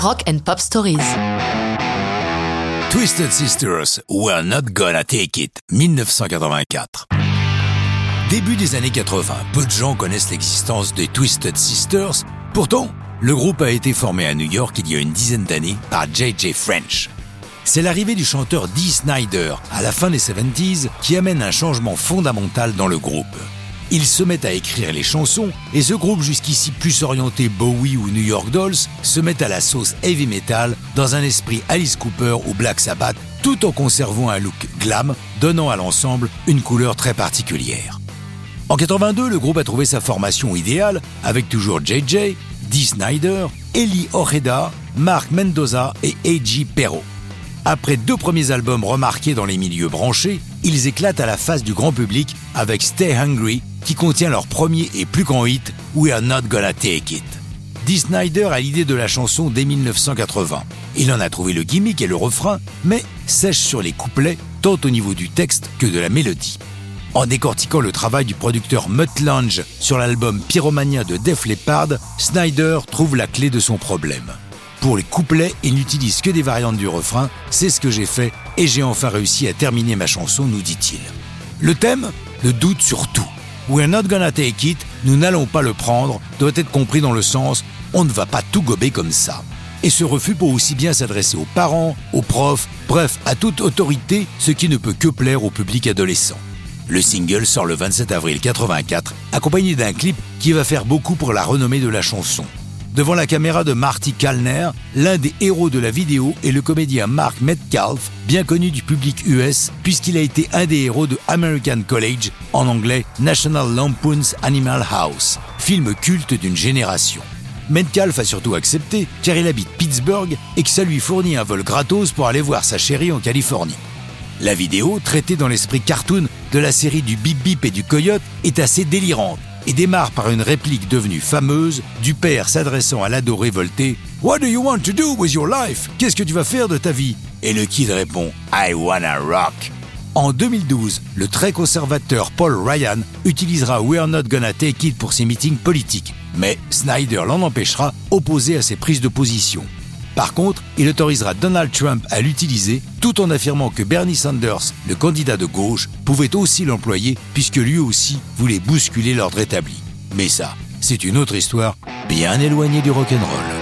Rock and Pop Stories. Twisted Sisters, We're Not Gonna Take It, 1984. Début des années 80, peu de gens connaissent l'existence des Twisted Sisters. Pourtant, le groupe a été formé à New York il y a une dizaine d'années par J.J. French. C'est l'arrivée du chanteur Dee Snyder à la fin des 70s qui amène un changement fondamental dans le groupe. Ils se mettent à écrire les chansons et ce groupe jusqu'ici plus orienté Bowie ou New York Dolls se met à la sauce heavy metal dans un esprit Alice Cooper ou Black Sabbath tout en conservant un look glam donnant à l'ensemble une couleur très particulière. En 82, le groupe a trouvé sa formation idéale avec toujours JJ, Dee Snyder, Eli Ojeda, Mark Mendoza et A.G. Perro. Après deux premiers albums remarqués dans les milieux branchés, ils éclatent à la face du grand public avec Stay Hungry, qui contient leur premier et plus grand hit, We Are Not Gonna Take It. Dee Snyder a l'idée de la chanson dès 1980. Il en a trouvé le gimmick et le refrain, mais sèche sur les couplets, tant au niveau du texte que de la mélodie. En décortiquant le travail du producteur Mutt Lange sur l'album Pyromania de Def Leppard, Snyder trouve la clé de son problème. Pour les couplets, il n'utilise que des variantes du refrain, c'est ce que j'ai fait et j'ai enfin réussi à terminer ma chanson, nous dit-il. Le thème Le doute sur tout. We're not gonna take it, nous n'allons pas le prendre, doit être compris dans le sens on ne va pas tout gober comme ça. Et ce refus peut aussi bien s'adresser aux parents, aux profs, bref, à toute autorité, ce qui ne peut que plaire au public adolescent. Le single sort le 27 avril 84, accompagné d'un clip qui va faire beaucoup pour la renommée de la chanson. Devant la caméra de Marty Kalner, l'un des héros de la vidéo est le comédien Mark Metcalf, bien connu du public US puisqu'il a été un des héros de American College, en anglais National Lampoon's Animal House, film culte d'une génération. Metcalf a surtout accepté car il habite Pittsburgh et que ça lui fournit un vol gratos pour aller voir sa chérie en Californie. La vidéo, traitée dans l'esprit cartoon de la série du Bip Bip et du Coyote, est assez délirante et démarre par une réplique devenue fameuse du père s'adressant à l'ado révolté What do you want to do with your life? Qu'est-ce que tu vas faire de ta vie Et le kid répond I wanna rock. En 2012, le très conservateur Paul Ryan utilisera We're Not Gonna Take It pour ses meetings politiques, mais Snyder l'en empêchera, opposé à ses prises de position. Par contre, il autorisera Donald Trump à l'utiliser tout en affirmant que Bernie Sanders, le candidat de gauche, pouvait aussi l'employer puisque lui aussi voulait bousculer l'ordre établi. Mais ça, c'est une autre histoire bien éloignée du rock'n'roll.